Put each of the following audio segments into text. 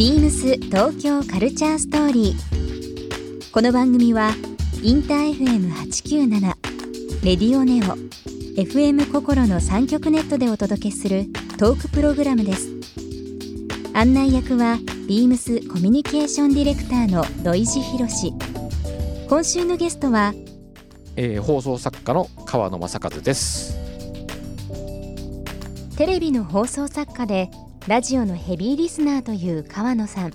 ビームス東京カルチャーストーリー。この番組はインター FM897 レディオネオ FM 心の三極ネットでお届けするトークプログラムです。案内役はビームスコミュニケーションディレクターの土井博志。今週のゲストはえー放送作家の川野正和です。テレビの放送作家でラジオのヘビーリスナーという川野さん。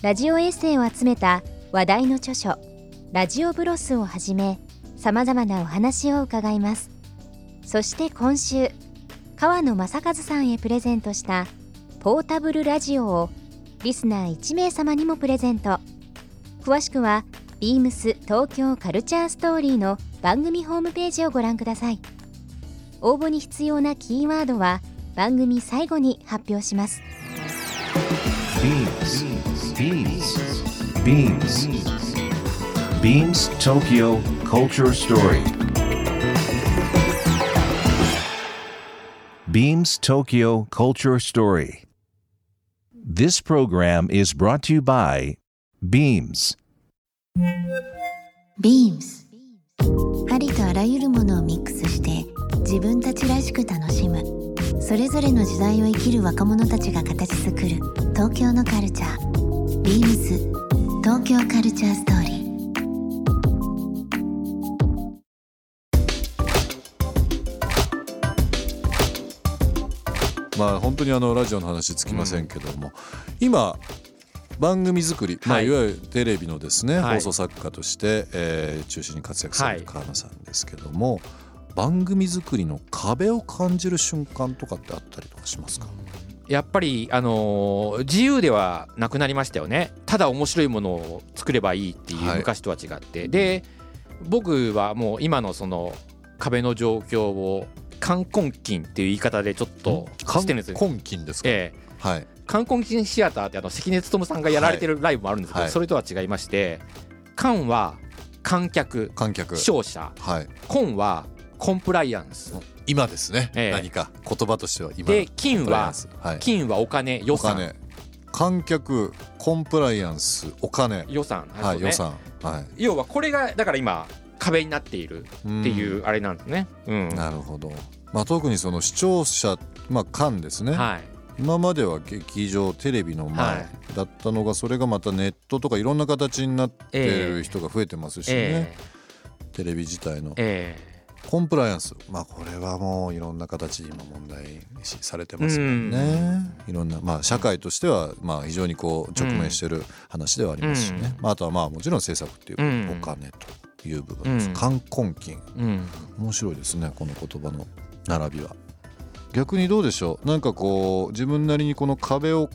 ラジオエッセイを集めた話題の著書「ラジオブロス」をはじめさまざまなお話を伺います。そして今週川野正和さんへプレゼントしたポータブルラジオをリスナー1名様にもプレゼント。詳しくはビームス東京カルチャーストーリーの番組ホームページをご覧ください。応募に必要なキーワードは番組最後に発表します Beams. Tokyo Culture Story. This program is brought to you by Beams. Beams ありとあらゆるものをミックスして自分たちらしく楽しむそれぞれの時代を生きる若者たちが形作る東京のカルチャー。Beams 東京カルチャーストーリー。まあ本当にあのラジオの話つきませんけども、今番組作り、まあ、はい。いわゆるテレビのですね、はい。放送作家として、えー中心に活躍される川名さんですけども、番組作りの壁を感じる瞬間とかってあったりとかしますか、やっぱりあのー自由ではなくなりましたよね。ただ面白いものを作ればいいっていうはい。昔とは違って、で僕はもう今のその壁の状況を冠婚金っていう言い方でちょっとしてるんですよ。根金ですか、ええ。はい。冠婚金シアターってあの関根勤さんがやられてるライブもあるんですけど、はい。それとは違いまして冠は観客観客。視聴者。はい。婚はコンプライアンス。今ですね、ええ。何か言葉としては今で金ははい、金はお金予算。お金。観客コンプライアンスお金。予算はい、予算。はい。要はこれがだから今壁になっているっていうあれなんですね。うん。なるほど、まあ、特にその視聴者、まあ、間ですね、はい。今までは劇場テレビのは前だったのがそれがまたネットとかいろんな形になってる人が増えてますしね、え。テレビ自体の。ええコンプライアンス。まあこれはもういろんな形に今問題視されてますもんね。いろんなまあ社会としてはまあ非常にこう直面してる話ではありますしね、うん。まあ、あとはまあもちろん制作っていううん。お金という部分です、うん。冠婚金。面白いですねこの言葉の並びは。逆にどうでしょう？なんかこう自分なりにこの壁を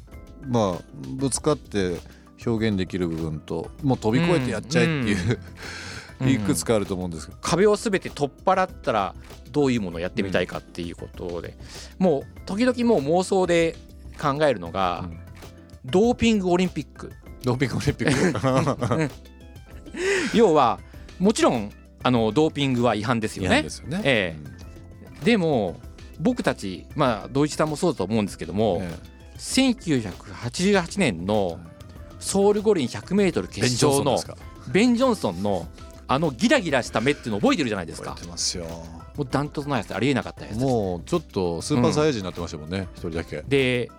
まあぶつかって表現できる部分ともう飛び越えてやっちゃえっていう、うんいくつかあると思うんですけど、壁をすべて取っ払ったらどういうものをやってみたいかっていうことで、もう時々もう妄想で考えるのが、うん。ドーピングオリンピック。ドーピングオリンピック？要はもちろんあのドーピングは違反ですよ嫌ね。でも僕たちまあ土井さんもそうだと思うんですけども、え1988年のソウル五輪 100m えベン・ジョンソ決勝のベン・ジョンソンのあのギラギラした目っていうの覚えてるじゃないですか。覚えてますよ。もうダントツのやつありえなかったやつもうちょっとスーパーサイヤ人になってましたもんね一、人だけ。で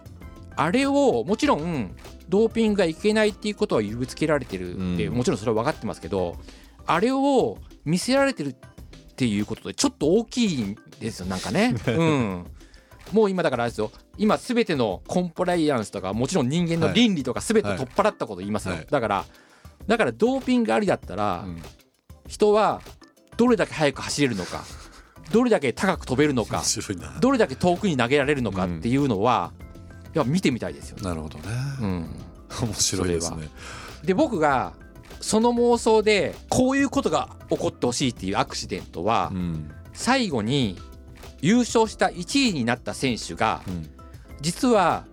あれをもちろんドーピングがいけないっていうことは言いつけられてるって、うん。もちろんそれは分かってますけどあれを見せられてるっていうことでちょっと大きいんですよなんかね。うん。もう今だからあれですよ。今すべてのコンプライアンスとかもちろん人間の倫理とかすべて取っ払ったこと言いますよ、はい。だからだからドーピングありだったら、うん人はどれだけ速く走れるのかどれだけ高く飛べるのかどれだけ遠くに投げられるのかっていうのは、いや見てみたいですよ。ね。なるほどね、うん、面白いですね。で僕がその妄想でこういうことが起こってほしいっていうアクシデントは、うん。最後に優勝した1位になった選手がうん。実は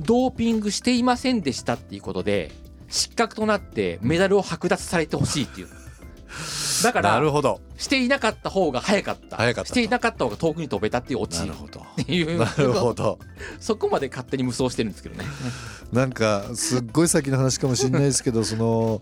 ドーピングしていませんでしたっていうことで失格となってメダルを剥奪されてほしいっていうだからなるほど。していなかった方が早かった。早かったと。していなかった方が遠くに飛べたっていうオチ。っなるほど。ていう。なるほど。そこまで勝手に無双してるんですけどね。なんかすっごい先の話かもしれないですけど その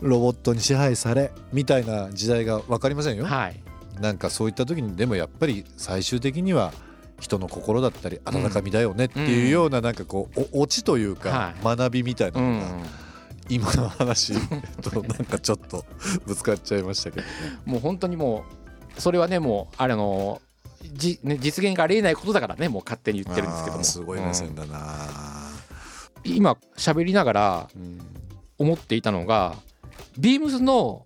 ロボットに支配されみたいな時代が分かりませんよ？はい。なんかそういった時にでもやっぱり最終的には人の心だったり温かみだよねっていうようななんかこうおオチというか学びみたいなうん。のが今の話 となんかちょっとぶつかっちゃいましたけどね。もう本当にもうそれはねもうあれあのじ、ね、実現がありえないことだからねもう勝手に言ってるんですけども。すごい目線だな。うん。今喋りながらうん思っていたのがビームスの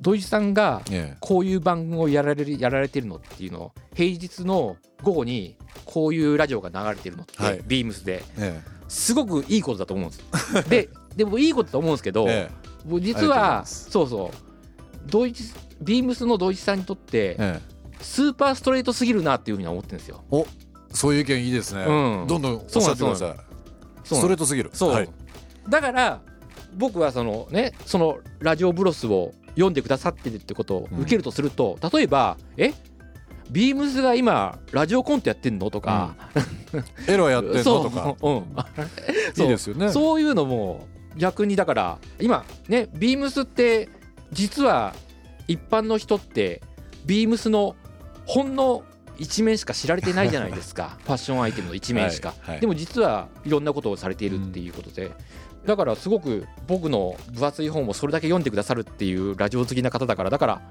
土井さんがえ。こういう番組をやられるやられてるのっていうのを平日の午後にこういうラジオが流れてるのって、はい。ビームスで。ええ。すごくいいことだと思うんです。ででもいいことだと思うんですけど、え僕実はそうそう。ドイツビームスのドイツさんにとってええ。スーパーストレートすぎるなっていうふうには思ってるんですよ。おそういう意見いいですね。うん。どんどんおっしゃってください。そうストレートすぎる。そう、はい。だから僕はそのねそのラジオブロスを読んでくださってるってことを受けるとすると、例えばえ？ビームスが今ラジオコントやってんの？とか、エロやってんの？そうとか。う。ん、いいですよね。そういうのも逆にだから今ねビームスって実は一般の人ってビームスのほんの一面しか知られてないじゃないですか。ファッションアイテムの一面しか、はいはい。でも実はいろんなことをされているっていうことで、だからすごく僕の分厚い本をそれだけ読んでくださるっていうラジオ好きな方だから。だから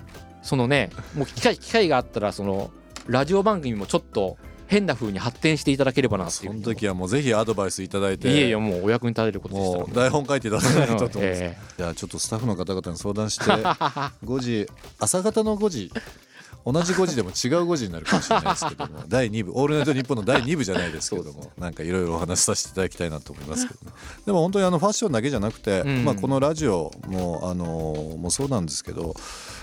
そのねもう機会機会があったらそのラジオ番組もちょっと変な風に発展していただければなっていう。その時はもうぜひアドバイスいただいて。いえいえもうお役に立てることでしたら。もう台本書いていただかないとと思うんですえ。じゃあちょっとスタッフの方々に相談して 5時朝方の5時同じ5時でも違う5時になるかもしれないですけども 第2部「オールナイトニッポン」の第2部じゃないですけどもなんかいろいろお話しさせていただきたいなと思いますけどねでも本当にあのファッションだけじゃなくて、うん。まあ、このラジオもあのもそうなんですけど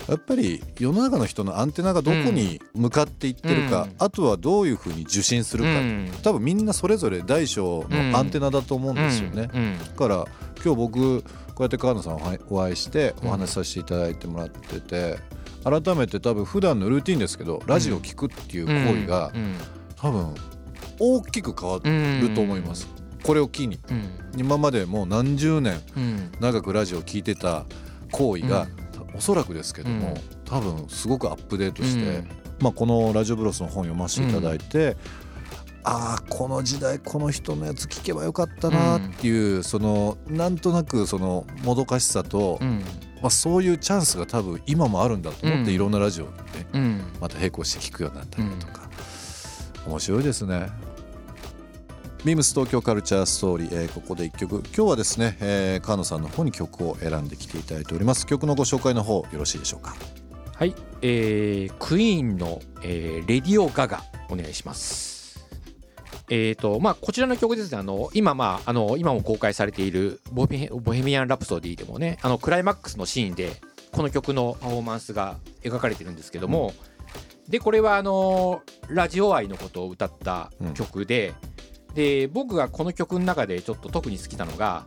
やっぱり世の中の人のアンテナがどこに向かっていってるか、うん。あとはどういうふうに受信するか、うん。多分みんなそれぞれ大小のアンテナだと思うんですよね。だから今日僕こうやって川野さんおお会いしてお話しさせていただいてもらってて、改めて多分普段のルーティンですけどラジオを聞くっていう行為がうん多分大きく変わると思います。これを機に。うん。今までもう何十年うん。長くラジオを聞いてた行為が、おそらくですけども、多分すごくアップデートして、うん。まあ、このラジオブロスの本読ませていただいて、ああこの時代この人のやつ聞けばよかったなっていう、そのなんとなくそのもどかしさと、うんまあ、そういうチャンスが多分今もあるんだと思って、うん。いろんなラジオにねうん。また並行して聞くようになったりだとか、面白いですね。ビームス東京カルチャーストーリー、えーここで一曲。今日はですね、えー、川野さんの方に曲を選んできていただいております。曲のご紹介の方よろしいでしょうか？はい、えー、クイーンの、えーレディオガガお願いします。えーとまあ、こちらの曲ですねあの今,、まあ、あの今も公開されているボヘ「ボヘミアン・ラプソディ」でもねあのクライマックスのシーンでこの曲のパフォーマンスが描かれてるんですけども、でこれはあのラジオ愛のことを歌った曲で,、で僕がこの曲の中でちょっと特に好きなのが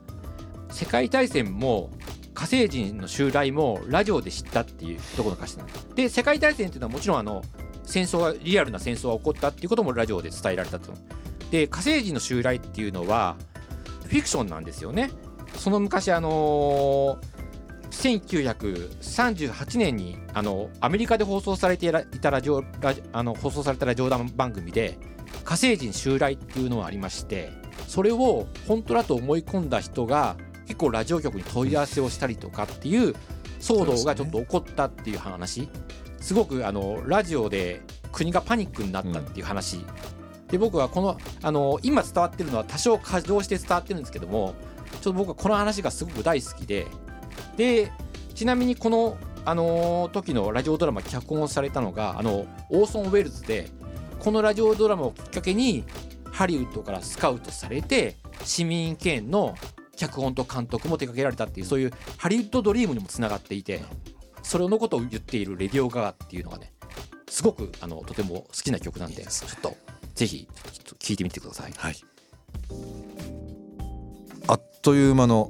世界大戦も火星人の襲来もラジオで知ったっていうところの歌詞なんです。で世界大戦っていうのはもちろんあの戦争がリアルな戦争が起こったっていうこともラジオで伝えられたと。で火星人の襲来っていうのはフィクションなんですよね。その昔あのー1938年にあのアメリカで放送されていたラジオあの放送されたラジオ番組で火星人襲来っていうのがありましてそれを本当だと思い込んだ人が結構ラジオ局に問い合わせをしたりとかっていう騒動がちょっと起こったっていう話すごくあのラジオで国がパニックになったっていう話、で僕はこのあの今伝わってるのは多少過剰して伝わってるんですけどもちょっと僕はこの話がすごく大好きででちなみにこのあの時のラジオドラマ脚本をされたのがあのオーソン・ウェルズでこのラジオドラマをきっかけにハリウッドからスカウトされて市民権の脚本と監督も手掛けられたっていうそういうハリウッドドリームにもつながっていてそれのことを言っている「レディオガガ」っていうのがねすごくあのとても好きな曲なんでちょっとぜひ聞いてみてください。はいあっという間の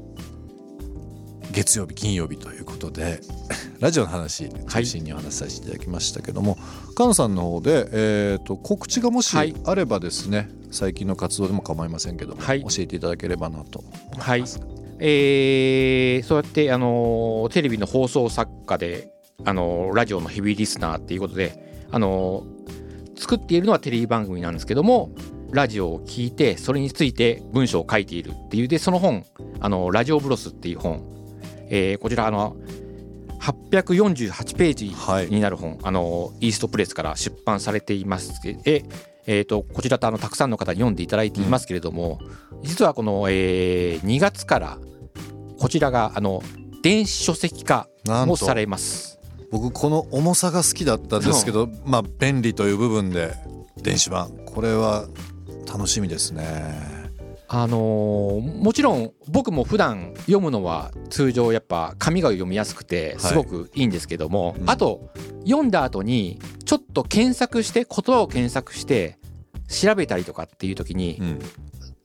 月曜日金曜日ということで ラジオの話中心にお話しさせていただきましたけども、菅野さんの方で、えー、と告知がもしはいあればですね、最近の活動でも構いませんけども、はい教えていただければなと思はいいます。えーそうやって、あのーテレビの放送作家で、あのーラジオのヘビーリスナーっていうことで、あのー作っているのはテレビ番組なんですけどもラジオを聞いてそれについて文章を書いているっていうでその本「あのラジオブロス」っていう本、えーこちらあの848ページはいになる本、あのイーストプレスから出版されています。で、えー、とこちらとあのたくさんの方に読んでいただいていますけれども、実はこの、えー2月からこちらがあの電子書籍化もされます。僕この重さが好きだったんですけどまあ便利という部分で電子版。これは楽しみですね。あのーもちろん僕も普段読むのは通常やっぱ紙が読みやすくてい。すごくいいんですけども、うん。あと読んだ後にちょっと検索して言葉を検索して調べたりとかっていう時にうん、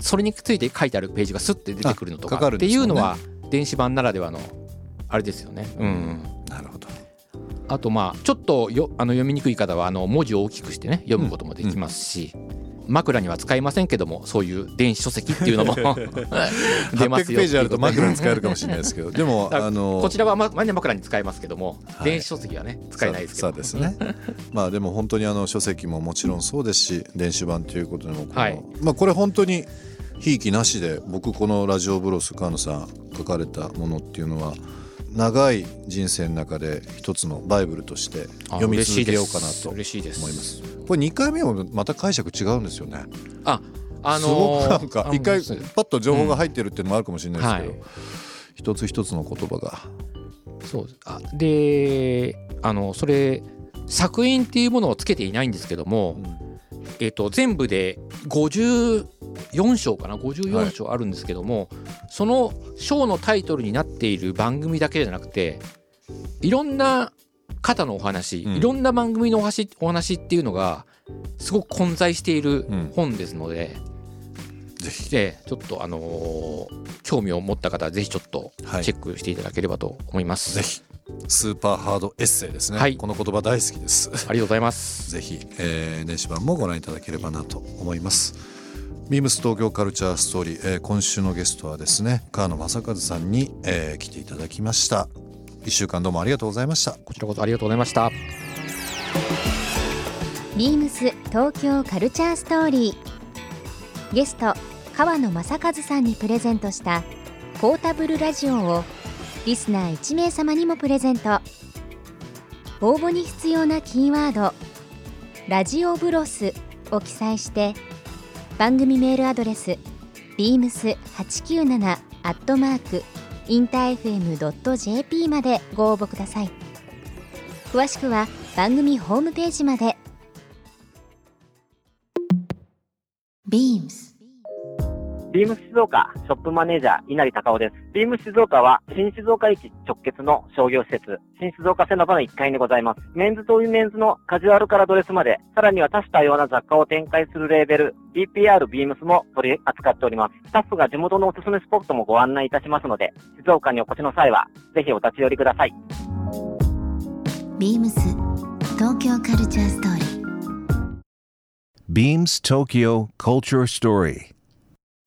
それについて書いてあるページがスッて出てくるのとあかかっていうのは電子版ならではのあれですよね。うん。なるほど。あとまあちょっとよあの読みにくい方はあの文字を大きくしてね読むこともできますし、枕には使えませんけどもそういう電子書籍っていうのも 出ます800よページあると枕に使えるかもしれないですけど でもあのこちらはまま枕に使えますけども、はい。電子書籍はね使えないですけどそうですね。まあでも本当にあの書籍ももちろんそうですし電子版ということでもこの、はい。まあこれ本当にひいきなしで僕このラジオブロス菅野さん書かれたものっていうのは長い人生の中で一つのバイブルとしてあ読み続けようかなと嬉しいです。思います。これ2回目もまた解釈違うんですよね、ああのすごくなんかあ一回パッと情報が入ってるっていうのもあるかもしれないですけど、はい一つ一つの言葉が。そうあであのそれ作品っていうものをつけていないんですけども、えっと全部で54章かな？54章あるんですけども、その章のタイトルになっている番組だけじゃなくていろんな方のお話、うん。いろんな番組のお話お話っていうのがすごく混在しているうん。本ですので、ぜひ。でちょっとあのー興味を持った方はぜひちょっとはい。チェックしていただければと思います。ぜひスーパーハードエッセイですね、はい。この言葉大好きです。ありがとうございます。ぜひ、えー電子版もご覧いただければなと思います。ビームス東京カルチャーストーリー、えー今週のゲストはですね川野正和さんに、えー来ていただきました。一週間どうもありがとうございました。こちらこそありがとうございました。ビームス東京カルチャーストーリー。ゲスト川野正和さんにプレゼントしたポータブルラジオをリスナー1名様にもプレゼント。応募に必要なキーワード「ラジオブロス」を記載して番組メールアドレス beams897 アットマークインター FM.jp までご応募ください。詳しくは番組ホームページまで。ビーム。ビームス静岡ショップマネージャー稲荷隆夫です。ビームス静岡は新静岡駅直結の商業施設、新静岡セノバの1階にございます。メンズとウィメンズのカジュアルからドレスまで、さらには多種多様な雑貨を展開するレーベル、BPR ビームスも取り扱っております。スタッフが地元のおすすめスポットもご案内いたしますので、静岡にお越しの際は、ぜひお立ち寄りください。ビームス東京カルチャーストーリー Beams Tokyo Culture Story.